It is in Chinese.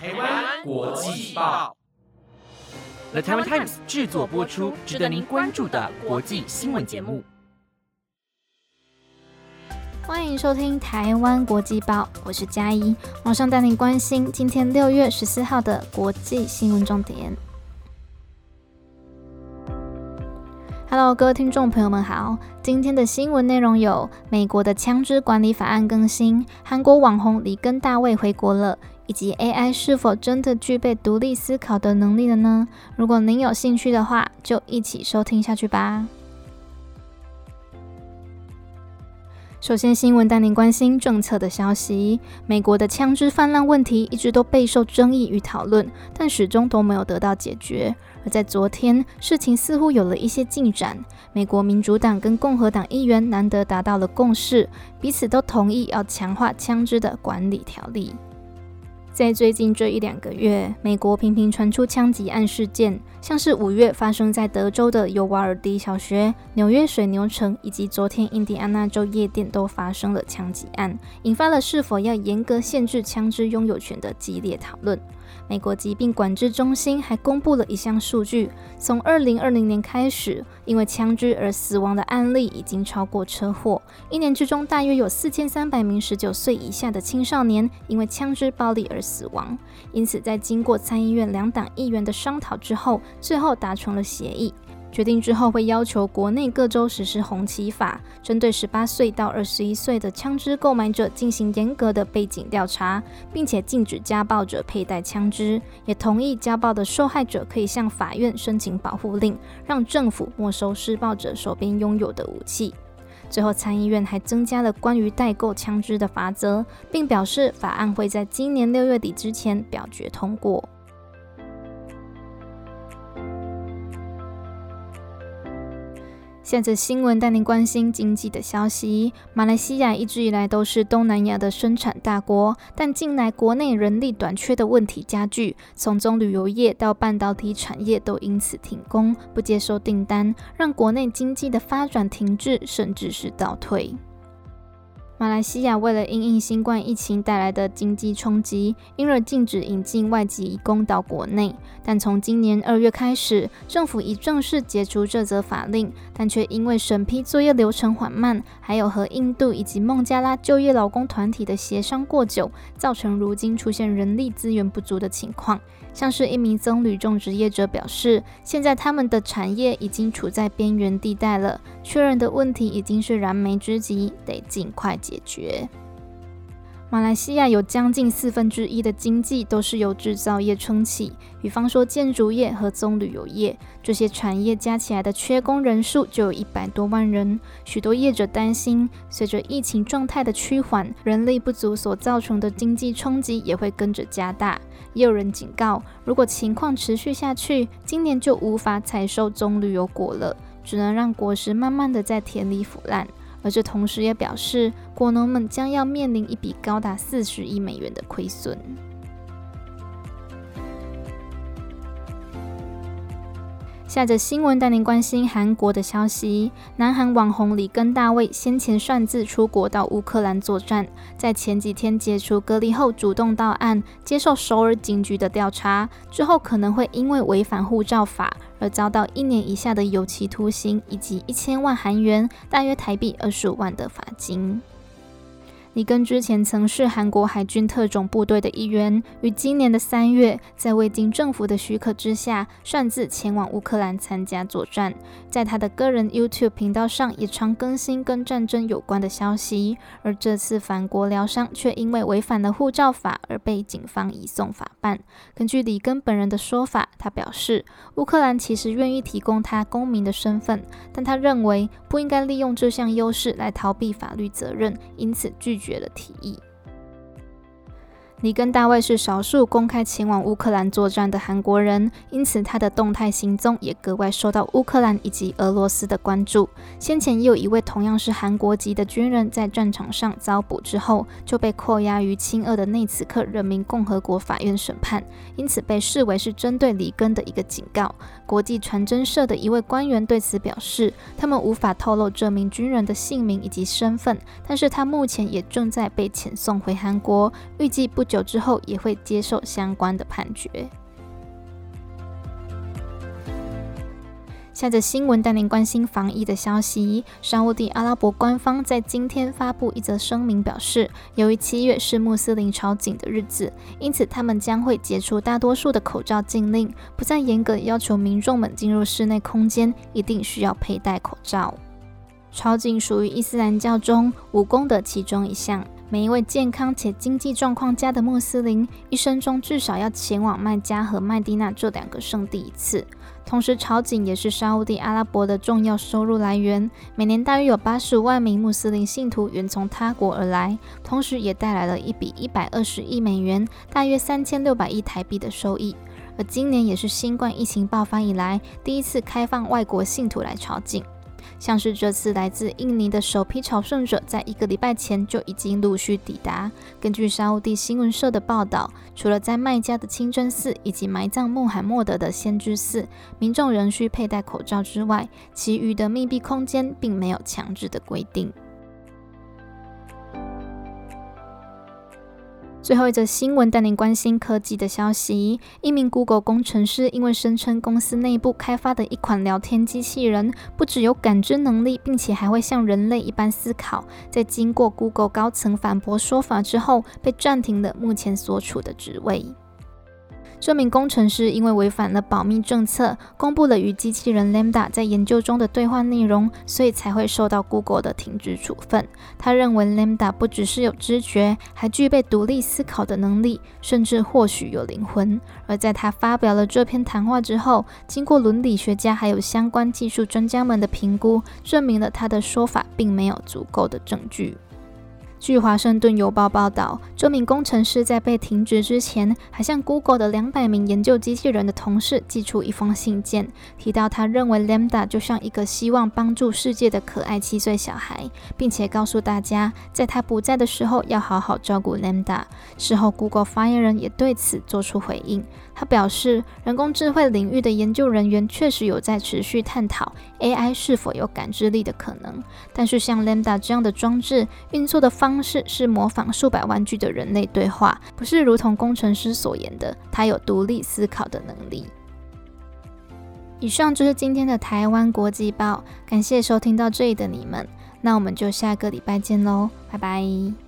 台湾国际报，The Taiwan Times 制作播出，值得您关注的国际新闻节目。欢迎收听台湾国际报，我是嘉怡，马上带您关心今天六月十四号的国际新闻重点。Hello，各位听众朋友们好，今天的新闻内容有：美国的枪支管理法案更新，韩国网红里根大卫回国了，以及 AI 是否真的具备独立思考的能力了呢？如果您有兴趣的话，就一起收听下去吧。首先，新闻带您关心政策的消息。美国的枪支泛滥问题一直都备受争议与讨论，但始终都没有得到解决。而在昨天，事情似乎有了一些进展。美国民主党跟共和党议员难得达到了共识，彼此都同意要强化枪支的管理条例。在最近这一两个月，美国频频传出枪击案事件，像是五月发生在德州的尤瓦尔迪小学、纽约水牛城，以及昨天印第安纳州夜店都发生了枪击案，引发了是否要严格限制枪支拥有权的激烈讨论。美国疾病管制中心还公布了一项数据：从二零二零年开始，因为枪支而死亡的案例已经超过车祸。一年之中，大约有四千三百名十九岁以下的青少年因为枪支暴力而死亡。因此，在经过参议院两党议员的商讨之后，最后达成了协议。决定之后，会要求国内各州实施红旗法，针对十八岁到二十一岁的枪支购买者进行严格的背景调查，并且禁止家暴者佩戴枪支，也同意家暴的受害者可以向法院申请保护令，让政府没收施暴者手边拥有的武器。最后，参议院还增加了关于代购枪支的法则，并表示法案会在今年六月底之前表决通过。现在新闻带您关心经济的消息。马来西亚一直以来都是东南亚的生产大国，但近来国内人力短缺的问题加剧，从中旅游业到半导体产业都因此停工，不接受订单，让国内经济的发展停滞，甚至是倒退。马来西亚为了因应新冠疫情带来的经济冲击，因而禁止引进外籍移工到国内。但从今年二月开始，政府已正式解除这则法令，但却因为审批作业流程缓慢，还有和印度以及孟加拉就业劳工团体的协商过久，造成如今出现人力资源不足的情况。像是一名僧侣种植业者表示，现在他们的产业已经处在边缘地带了，确认的问题已经是燃眉之急，得尽快解决。马来西亚有将近四分之一的经济都是由制造业撑起，比方说建筑业和棕旅游业，这些产业加起来的缺工人数就有一百多万人。许多业者担心，随着疫情状态的趋缓，人力不足所造成的经济冲击也会跟着加大。也有人警告，如果情况持续下去，今年就无法采收棕旅游果了，只能让果实慢慢的在田里腐烂。而这同时也表示，果农们将要面临一笔高达四十亿美元的亏损。下着新闻带您关心韩国的消息。南韩网红李根大卫先前擅自出国到乌克兰作战，在前几天解除隔离后，主动到案，接受首尔警局的调查，之后可能会因为违反护照法而遭到一年以下的有期徒刑，以及一千万韩元（大约台币二十五万）的罚金。李根之前曾是韩国海军特种部队的一员，于今年的三月，在未经政府的许可之下，擅自前往乌克兰参加作战。在他的个人 YouTube 频道上，也常更新跟战争有关的消息。而这次返国疗伤，却因为违反了护照法而被警方移送法办。根据李根本人的说法，他表示，乌克兰其实愿意提供他公民的身份，但他认为不应该利用这项优势来逃避法律责任，因此拒绝。觉得提议。里根大卫是少数公开前往乌克兰作战的韩国人，因此他的动态行踪也格外受到乌克兰以及俄罗斯的关注。先前也有一位同样是韩国籍的军人在战场上遭捕之后，就被扣押于亲俄的内茨克人民共和国法院审判，因此被视为是针对里根的一个警告。国际传真社的一位官员对此表示，他们无法透露这名军人的姓名以及身份，但是他目前也正在被遣送回韩国，预计不。久之后也会接受相关的判决。下着新闻带您关心防疫的消息。沙地阿拉伯官方在今天发布一则声明，表示由于七月是穆斯林朝觐的日子，因此他们将会解除大多数的口罩禁令，不再严格要求民众们进入室内空间一定需要佩戴口罩。朝觐属于伊斯兰教中五功的其中一项，每一位健康且经济状况佳的穆斯林一生中至少要前往麦加和麦地那这两个圣地一次。同时，朝觐也是沙地阿拉伯的重要收入来源，每年大约有八十五万名穆斯林信徒远从他国而来，同时也带来了一笔一百二十亿美元，大约三千六百亿台币的收益。而今年也是新冠疫情爆发以来第一次开放外国信徒来朝觐。像是这次来自印尼的首批朝圣者，在一个礼拜前就已经陆续抵达。根据沙地新闻社的报道，除了在麦加的清真寺以及埋葬穆罕默德的先知寺，民众仍需佩戴口罩之外，其余的密闭空间并没有强制的规定。最后一则新闻带您关心科技的消息。一名 Google 工程师因为声称公司内部开发的一款聊天机器人不只有感知能力，并且还会像人类一般思考，在经过 Google 高层反驳说法之后，被暂停了目前所处的职位。这名工程师因为违反了保密政策，公布了与机器人 Lambda 在研究中的对话内容，所以才会受到 Google 的停职处分。他认为 Lambda 不只是有知觉，还具备独立思考的能力，甚至或许有灵魂。而在他发表了这篇谈话之后，经过伦理学家还有相关技术专家们的评估，证明了他的说法并没有足够的证据。据《华盛顿邮报》报道，这名工程师在被停职之前，还向 Google 的两百名研究机器人的同事寄出一封信件，提到他认为 Lambda 就像一个希望帮助世界的可爱七岁小孩，并且告诉大家，在他不在的时候要好好照顾 Lambda。事后，Google 发言人也对此做出回应，他表示，人工智慧领域的研究人员确实有在持续探讨 AI 是否有感知力的可能，但是像 Lambda 这样的装置运作的方。方式是模仿数百万句的人类对话，不是如同工程师所言的，他有独立思考的能力。以上就是今天的台湾国际报，感谢收听到这里的你们，那我们就下个礼拜见喽，拜拜。